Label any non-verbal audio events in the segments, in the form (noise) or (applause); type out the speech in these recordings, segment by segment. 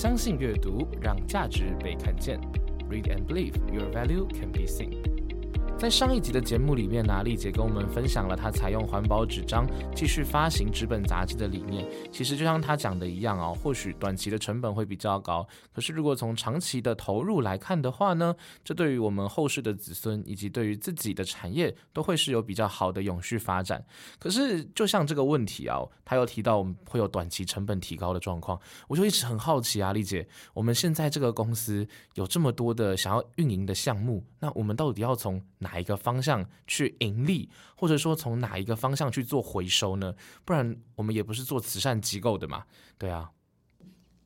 相信阅读，让价值被看见。Read and believe your value can be seen。 在上一集的节目里面呢，丽姐跟我们分享了她采用环保纸张继续发行纸本杂志的理念。其实就像她讲的一样哦，或许短期的成本会比较高，可是如果从长期的投入来看的话呢，这对于我们后世的子孙以及对于自己的产业都会是有比较好的永续发展。可是就像这个问题啊，她又提到我们会有短期成本提高的状况，我就一直很好奇啊，丽姐，我们现在这个公司有这么多的想要运营的项目，那我们到底要从哪哪一个方向去盈利，或者说从哪一个方向去做回收呢？不然我们也不是做慈善机构的嘛。对啊，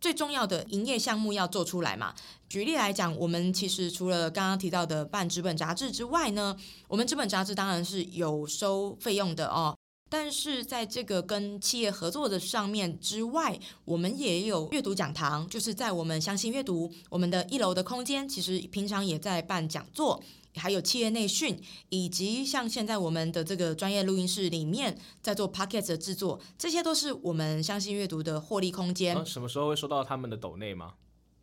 最重要的营业项目要做出来嘛。举例来讲，我们其实除了刚刚提到的办纸本杂志之外呢，我们纸本杂志当然是有收费用的哦。但是在这个跟企业合作的上面之外，我们也有阅读讲堂，就是在我们相信阅读我们的一楼的空间，其实平常也在办讲座。还有企业内训，以及像现在我们的这个专业录音室里面在做 podcast 的制作，这些都是我们相信阅读的获利空间。什么时候会收到他们的抖内吗？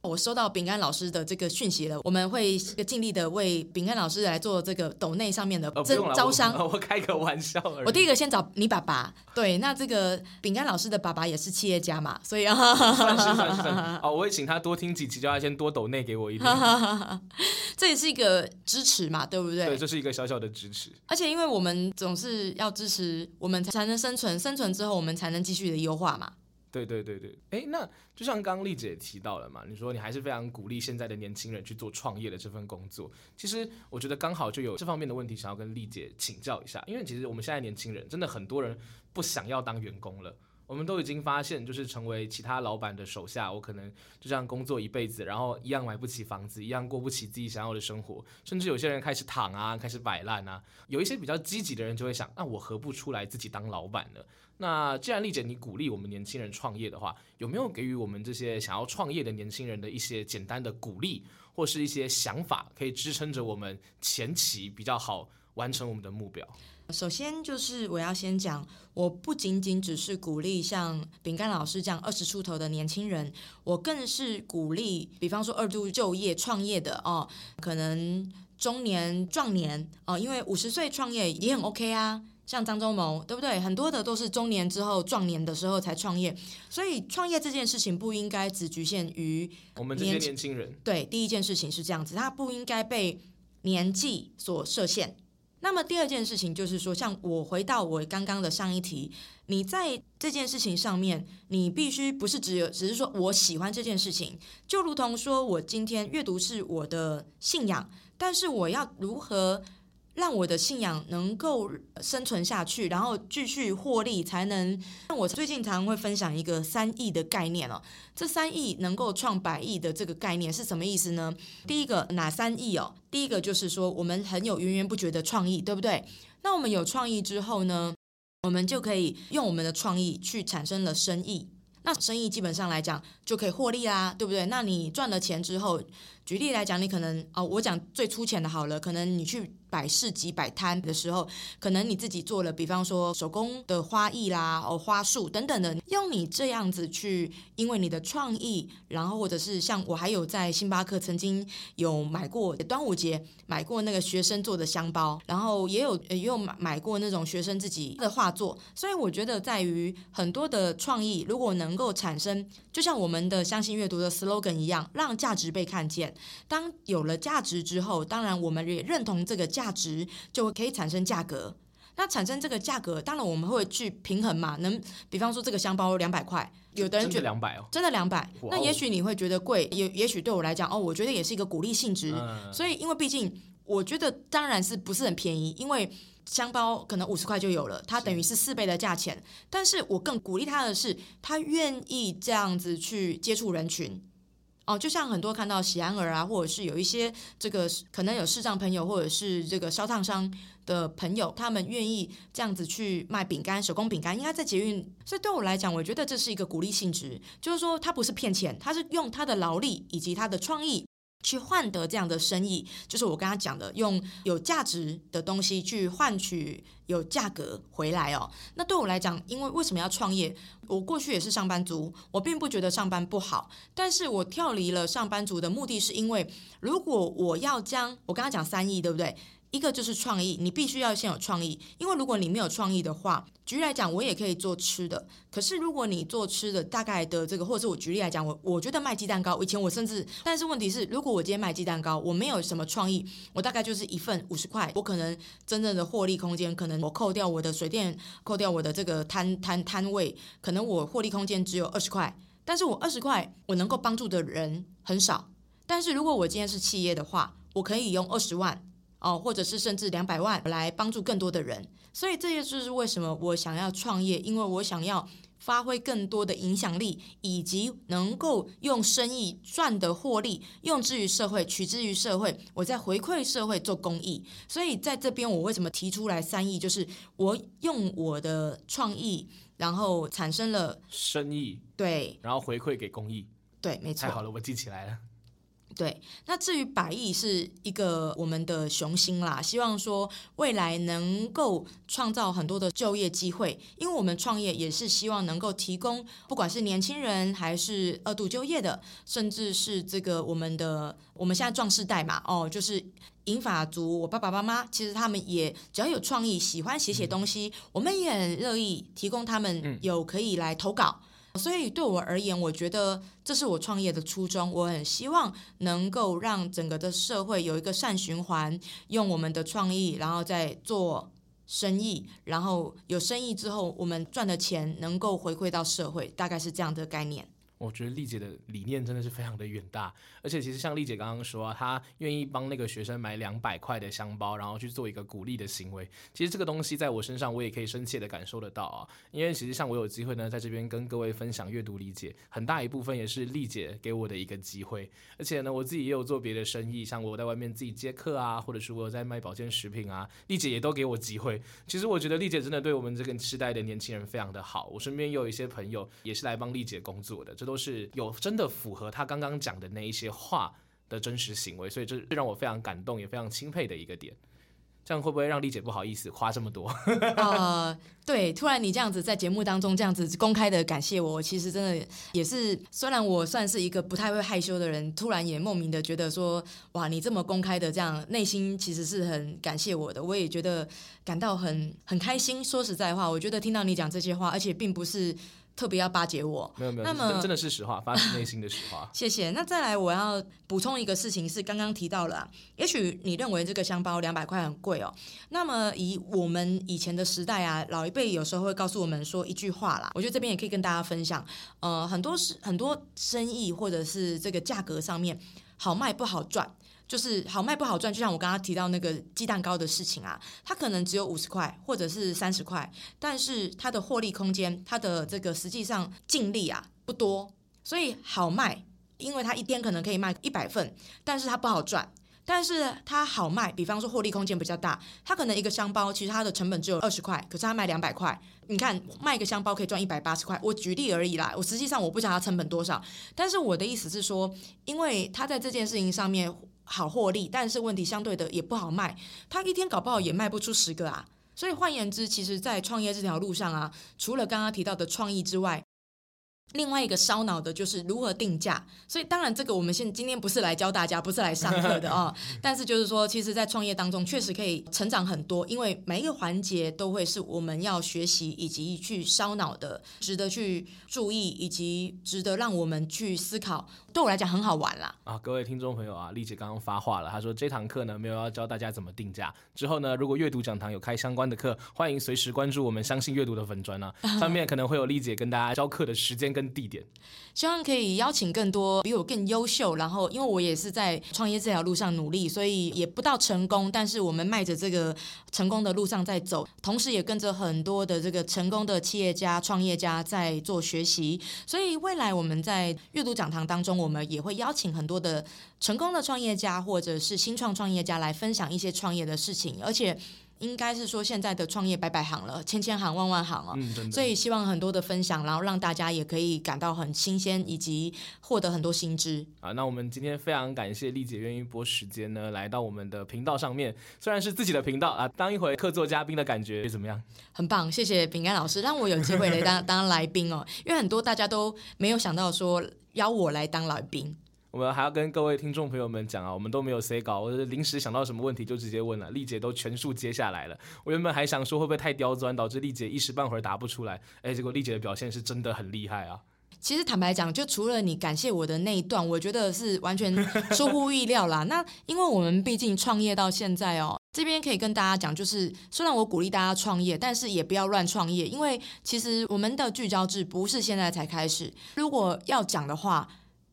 我收到饼干老师的这个讯息了，我们会尽力的为饼干老师来做这个抖内上面的招招商。我开个玩笑而已。我第一个先找你爸爸，对，那这个饼干老师的爸爸也是企业家嘛，所以啊，算是算是。(laughs) 哦，我会请他多听几集，叫他先多抖内给我一点。(laughs) 这也是一个支持嘛，对不对？对，这是一个小小的支持。而且因为我们总是要支持，我们才能生存，生存之后我们才能继续的优化嘛。对对对对，哎，那就像刚刚丽姐也提到了嘛，你说你还是非常鼓励现在的年轻人去做创业的这份工作。其实我觉得刚好就有这方面的问题想要跟丽姐请教一下，因为其实我们现在年轻人真的很多人不想要当员工了。我们都已经发现，就是成为其他老板的手下，我可能就这样工作一辈子，然后一样买不起房子，一样过不起自己想要的生活，甚至有些人开始躺啊，开始摆烂啊。有一些比较积极的人就会想，那我何不出来自己当老板呢？那既然丽姐你鼓励我们年轻人创业的话，有没有给予我们这些想要创业的年轻人的一些简单的鼓励，或是一些想法，可以支撑着我们前期比较好完成我们的目标？首先就是我要先讲，我不仅仅只是鼓励像饼干老师这样二十出头的年轻人，我更是鼓励，比方说二度就业创业的哦，可能中年壮年哦，因为五十岁创业也很 OK 啊。像张忠谋，对不对？很多的都是中年之后壮年的时候才创业，所以创业这件事情不应该只局限于我们这些年轻人。对，第一件事情是这样子，它不应该被年纪所设限。那么第二件事情就是说，像我回到我刚刚的上一题，你在这件事情上面，你必须不是只有只是说我喜欢这件事情，就如同说我今天阅读是我的信仰，但是我要如何？让我的信仰能够生存下去，然后继续获利，才能。那我最近常常会分享一个三亿的概念哦。这三亿能够创百亿的这个概念是什么意思呢？第一个哪三亿哦？第一个就是说我们很有源源不绝的创意，对不对？那我们有创意之后呢，我们就可以用我们的创意去产生了生意。那生意基本上来讲就可以获利啦，对不对？那你赚了钱之后，举例来讲，你可能哦，我讲最粗浅的好了，可能你去。摆市集摆摊的时候，可能你自己做了，比方说手工的花艺啦，哦花束等等的，用你这样子去，因为你的创意，然后或者是像我还有在星巴克曾经有买过端午节买过那个学生做的香包，然后也有也有买买过那种学生自己的画作，所以我觉得在于很多的创意，如果能够产生，就像我们的相信阅读的 slogan 一样，让价值被看见。当有了价值之后，当然我们也认同这个价。值就可以产生价格，那产生这个价格，当然我们会去平衡嘛。能比方说这个香包两百块，有的人觉得两百哦，真的两百。那也许你会觉得贵，也也许对我来讲哦，我觉得也是一个鼓励性质。所以因为毕竟我觉得当然是不是很便宜，因为香包可能五十块就有了，它等于是四倍的价钱。但是我更鼓励他的是，他愿意这样子去接触人群。哦，就像很多看到喜安儿啊，或者是有一些这个可能有视障朋友，或者是这个烧烫伤的朋友，他们愿意这样子去卖饼干、手工饼干，应该在捷运。所以对我来讲，我觉得这是一个鼓励性质，就是说他不是骗钱，他是用他的劳力以及他的创意去换得这样的生意，就是我刚刚讲的，用有价值的东西去换取有价格回来哦。那对我来讲，因为为什么要创业？我过去也是上班族，我并不觉得上班不好，但是我跳离了上班族的目的是因为，如果我要将我刚刚讲三亿，对不对？一个就是创意，你必须要先有创意，因为如果你没有创意的话，举例来讲，我也可以做吃的。可是如果你做吃的，大概的这个，或者是我举例来讲，我我觉得卖鸡蛋糕，以前我甚至，但是问题是，如果我今天卖鸡蛋糕，我没有什么创意，我大概就是一份五十块，我可能真正的获利空间，可能我扣掉我的水电，扣掉我的这个摊摊摊位，可能我获利空间只有二十块，但是我二十块我能够帮助的人很少。但是如果我今天是企业的话，我可以用二十万。哦，或者是甚至两百万来帮助更多的人，所以这也就是为什么我想要创业，因为我想要发挥更多的影响力，以及能够用生意赚的获利用之于社会，取之于社会，我在回馈社会做公益。所以在这边，我为什么提出来三亿，就是我用我的创意，然后产生了生意，对，然后回馈给公益，对，没错，太好了，我记起来了。对，那至于百亿是一个我们的雄心啦，希望说未来能够创造很多的就业机会，因为我们创业也是希望能够提供，不管是年轻人还是二度就业的，甚至是这个我们的我们现在壮世代嘛，哦，就是银法族，我爸爸妈妈其实他们也只要有创意，喜欢写写东西，我们也很乐意提供他们有可以来投稿。所以对我而言，我觉得这是我创业的初衷。我很希望能够让整个的社会有一个善循环，用我们的创意，然后再做生意，然后有生意之后，我们赚的钱能够回馈到社会，大概是这样的概念。我觉得丽姐的理念真的是非常的远大，而且其实像丽姐刚刚说啊，她愿意帮那个学生买两百块的香包，然后去做一个鼓励的行为。其实这个东西在我身上，我也可以深切的感受得到啊。因为其实像我有机会呢，在这边跟各位分享阅读理解，很大一部分也是丽姐给我的一个机会。而且呢，我自己也有做别的生意，像我在外面自己接客啊，或者是我在卖保健食品啊，丽姐也都给我机会。其实我觉得丽姐真的对我们这个时代的年轻人非常的好。我身边也有一些朋友也是来帮丽姐工作的，这都都是有真的符合他刚刚讲的那一些话的真实行为，所以这是让我非常感动，也非常钦佩的一个点。这样会不会让丽姐不好意思夸这么多？(laughs) 呃，对，突然你这样子在节目当中这样子公开的感谢我，其实真的也是，虽然我算是一个不太会害羞的人，突然也莫名的觉得说，哇，你这么公开的这样，内心其实是很感谢我的，我也觉得感到很很开心。说实在话，我觉得听到你讲这些话，而且并不是。特别要巴结我，没有没有，那么真的是实话，发自内心的实话。(laughs) 谢谢。那再来，我要补充一个事情，是刚刚提到了，也许你认为这个香包两百块很贵哦。那么以我们以前的时代啊，老一辈有时候会告诉我们说一句话啦，我觉得这边也可以跟大家分享。呃，很多是很多生意或者是这个价格上面好卖不好赚。就是好卖不好赚，就像我刚刚提到那个鸡蛋糕的事情啊，它可能只有五十块或者是三十块，但是它的获利空间，它的这个实际上净利啊不多，所以好卖，因为它一天可能可以卖一百份，但是它不好赚，但是它好卖，比方说获利空间比较大，它可能一个箱包其实它的成本只有二十块，可是它卖两百块，你看卖一个箱包可以赚一百八十块，我举例而已啦，我实际上我不知道它成本多少，但是我的意思是说，因为它在这件事情上面。好获利，但是问题相对的也不好卖，他一天搞不好也卖不出十个啊。所以换言之，其实，在创业这条路上啊，除了刚刚提到的创意之外，另外一个烧脑的就是如何定价，所以当然这个我们现今天不是来教大家，不是来上课的啊。(laughs) 但是就是说，其实，在创业当中确实可以成长很多，因为每一个环节都会是我们要学习以及去烧脑的，值得去注意以及值得让我们去思考。对我来讲很好玩啦。啊，各位听众朋友啊，丽姐刚刚发话了，她说这堂课呢没有要教大家怎么定价。之后呢，如果阅读讲堂有开相关的课，欢迎随时关注我们相信阅读的粉砖啊，上面可能会有丽姐跟大家教课的时间跟地点。希望可以邀请更多比我更优秀，然后因为我也是在创业这条路上努力，所以也不到成功，但是我们迈着这个成功的路上在走，同时也跟着很多的这个成功的企业家、创业家在做学习，所以未来我们在阅读讲堂当中，我们也会邀请很多的成功的创业家或者是新创创业家来分享一些创业的事情，而且。应该是说现在的创业百百行了，千千行万万行了。嗯，所以希望很多的分享，然后让大家也可以感到很新鲜，以及获得很多新知。啊，那我们今天非常感谢丽姐愿意拨时间呢，来到我们的频道上面。虽然是自己的频道啊，当一回客座嘉宾的感觉怎么样？很棒，谢谢饼干老师让我有机会来当 (laughs) 当来宾哦。因为很多大家都没有想到说邀我来当来宾。我们还要跟各位听众朋友们讲啊，我们都没有 say 稿，我是临时想到什么问题就直接问了，丽姐都全数接下来了。我原本还想说会不会太刁钻，导致丽姐一时半会儿答不出来，哎，结果丽姐的表现是真的很厉害啊。其实坦白讲，就除了你感谢我的那一段，我觉得是完全 (laughs) 出乎意料啦。那因为我们毕竟创业到现在哦，这边可以跟大家讲，就是虽然我鼓励大家创业，但是也不要乱创业，因为其实我们的聚焦制不是现在才开始。如果要讲的话，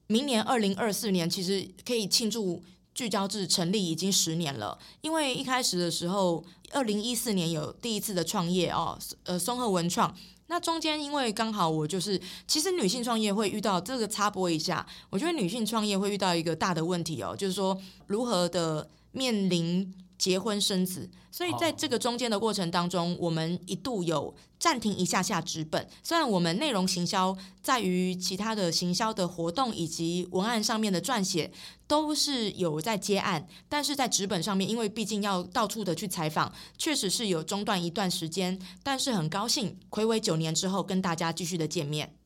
明年二零二四年其实可以庆祝聚焦制成立已经十年了，因为一开始的时候，二零一四年有第一次的创业哦，呃，松鹤文创。那中间因为刚好我就是，其实女性创业会遇到这个插播一下，我觉得女性创业会遇到一个大的问题哦，就是说如何的面临。结婚生子，所以在这个中间的过程当中，我们一度有暂停一下下纸本。虽然我们内容行销在于其他的行销的活动以及文案上面的撰写都是有在接案，但是在纸本上面，因为毕竟要到处的去采访，确实是有中断一段时间。但是很高兴，暌违九年之后跟大家继续的见面。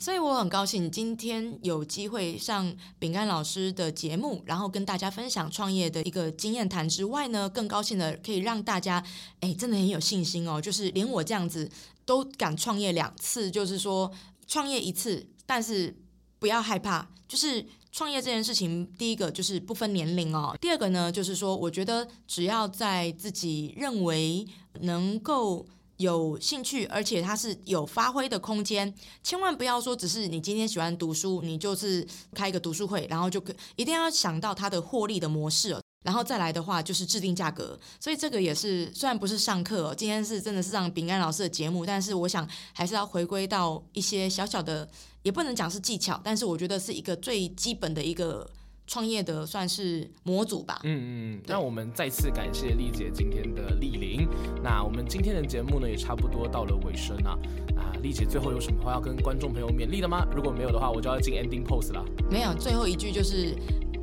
所以我很高兴今天有机会上饼干老师的节目，然后跟大家分享创业的一个经验谈之外呢，更高兴的可以让大家，哎，真的很有信心哦，就是连我这样子都敢创业两次，就是说创业一次，但是不要害怕，就是创业这件事情，第一个就是不分年龄哦，第二个呢，就是说我觉得只要在自己认为能够。有兴趣，而且它是有发挥的空间，千万不要说只是你今天喜欢读书，你就是开一个读书会，然后就可一定要想到它的获利的模式，然后再来的话就是制定价格。所以这个也是虽然不是上课，今天是真的是让饼干老师的节目，但是我想还是要回归到一些小小的，也不能讲是技巧，但是我觉得是一个最基本的一个。创业的算是模组吧。嗯嗯，那我们再次感谢丽姐今天的莅临。那我们今天的节目呢，也差不多到了尾声啊。啊，丽姐最后有什么话要跟观众朋友勉励的吗？如果没有的话，我就要进 ending pose 了。没有，最后一句就是。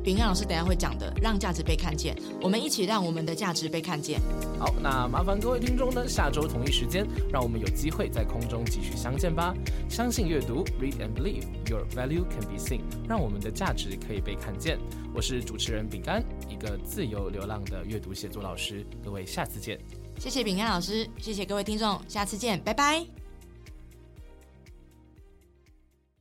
饼干老师等下会讲的，让价值被看见，我们一起让我们的价值被看见。好，那麻烦各位听众呢，下周同一时间，让我们有机会在空中继续相见吧。相信阅读，read and believe，your value can be seen，让我们的价值可以被看见。我是主持人饼干，一个自由流浪的阅读写作老师。各位下次见。谢谢饼干老师，谢谢各位听众，下次见，拜拜。